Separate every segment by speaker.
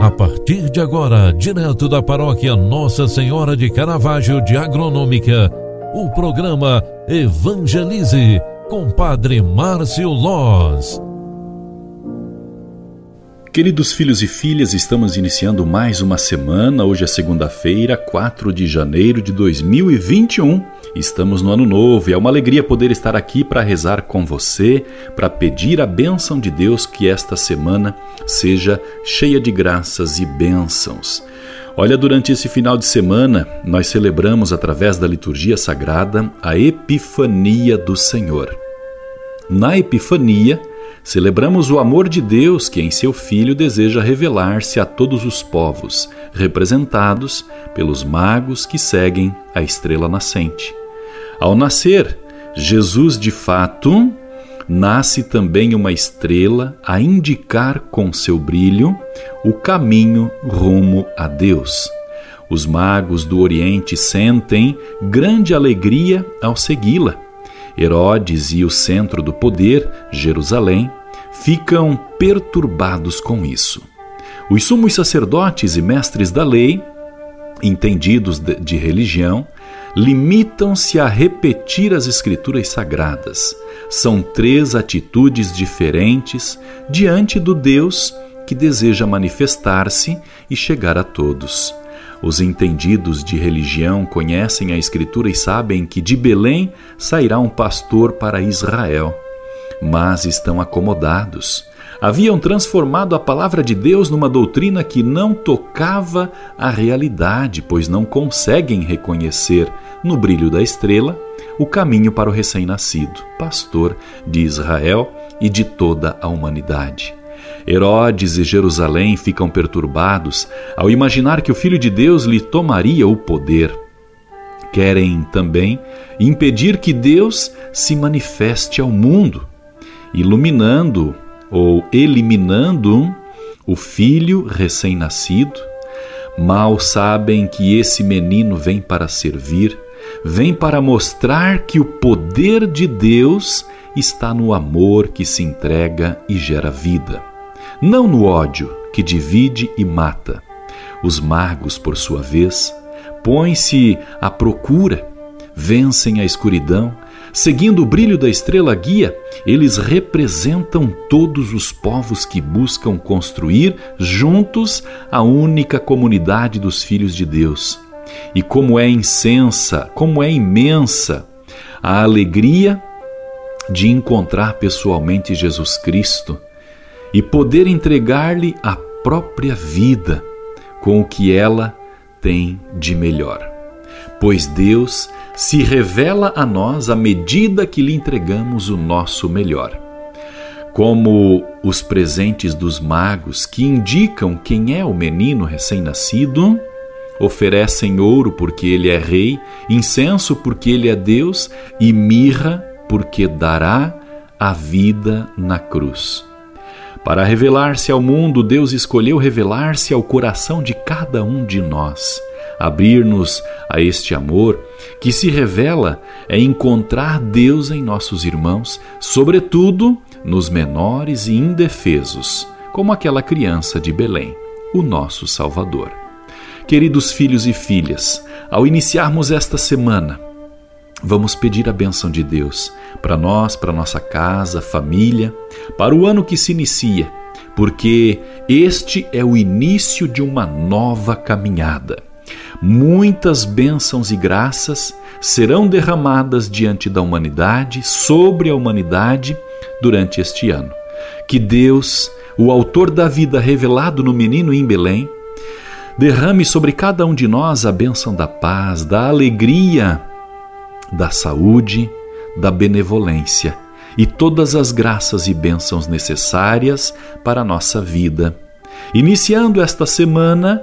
Speaker 1: A partir de agora, direto da paróquia Nossa Senhora de Caravaggio de Agronômica, o programa Evangelize com Padre Márcio Loz.
Speaker 2: Queridos filhos e filhas, estamos iniciando mais uma semana. Hoje é segunda-feira, 4 de janeiro de 2021. Estamos no ano novo e é uma alegria poder estar aqui para rezar com você, para pedir a bênção de Deus que esta semana seja cheia de graças e bênçãos. Olha, durante esse final de semana, nós celebramos através da liturgia sagrada a Epifania do Senhor. Na Epifania, Celebramos o amor de Deus que em seu Filho deseja revelar-se a todos os povos, representados pelos magos que seguem a estrela nascente. Ao nascer, Jesus de fato nasce também uma estrela a indicar com seu brilho o caminho rumo a Deus. Os magos do Oriente sentem grande alegria ao segui-la Herodes e o centro do poder, Jerusalém, ficam perturbados com isso. Os sumos sacerdotes e mestres da lei, entendidos de religião, limitam-se a repetir as escrituras sagradas. São três atitudes diferentes diante do Deus que deseja manifestar-se e chegar a todos. Os entendidos de religião conhecem a Escritura e sabem que de Belém sairá um pastor para Israel. Mas estão acomodados. Haviam transformado a palavra de Deus numa doutrina que não tocava a realidade, pois não conseguem reconhecer no brilho da estrela o caminho para o recém-nascido, pastor de Israel e de toda a humanidade. Herodes e Jerusalém ficam perturbados ao imaginar que o Filho de Deus lhe tomaria o poder. Querem também impedir que Deus se manifeste ao mundo, iluminando ou eliminando o filho recém-nascido. Mal sabem que esse menino vem para servir, vem para mostrar que o poder de Deus está no amor que se entrega e gera vida não no ódio que divide e mata. Os magos, por sua vez, põem-se à procura, vencem a escuridão, seguindo o brilho da estrela guia, eles representam todos os povos que buscam construir juntos a única comunidade dos filhos de Deus. E como é incensa, como é imensa a alegria de encontrar pessoalmente Jesus Cristo e poder entregar-lhe a própria vida com o que ela tem de melhor. Pois Deus se revela a nós à medida que lhe entregamos o nosso melhor. Como os presentes dos magos que indicam quem é o menino recém-nascido, oferecem ouro porque ele é rei, incenso porque ele é Deus e mirra porque dará a vida na cruz. Para revelar-se ao mundo, Deus escolheu revelar-se ao coração de cada um de nós. Abrir-nos a este amor que se revela é encontrar Deus em nossos irmãos, sobretudo nos menores e indefesos, como aquela criança de Belém, o nosso Salvador. Queridos filhos e filhas, ao iniciarmos esta semana, Vamos pedir a bênção de Deus para nós, para nossa casa, família, para o ano que se inicia, porque este é o início de uma nova caminhada. Muitas bênçãos e graças serão derramadas diante da humanidade, sobre a humanidade, durante este ano. Que Deus, o Autor da vida revelado no menino em Belém, derrame sobre cada um de nós a bênção da paz, da alegria da saúde, da benevolência e todas as graças e bênçãos necessárias para a nossa vida. Iniciando esta semana,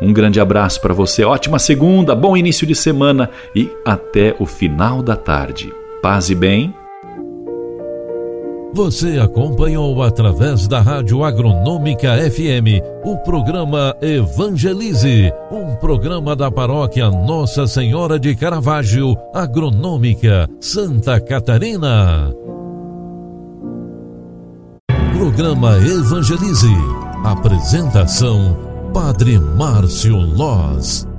Speaker 2: Um grande abraço para você, ótima segunda, bom início de semana e até o final da tarde. Paz e bem.
Speaker 1: Você acompanhou através da Rádio Agronômica FM o programa Evangelize, um programa da paróquia Nossa Senhora de Caravaggio, Agronômica, Santa Catarina. Programa Evangelize. Apresentação Padre Márcio Loz.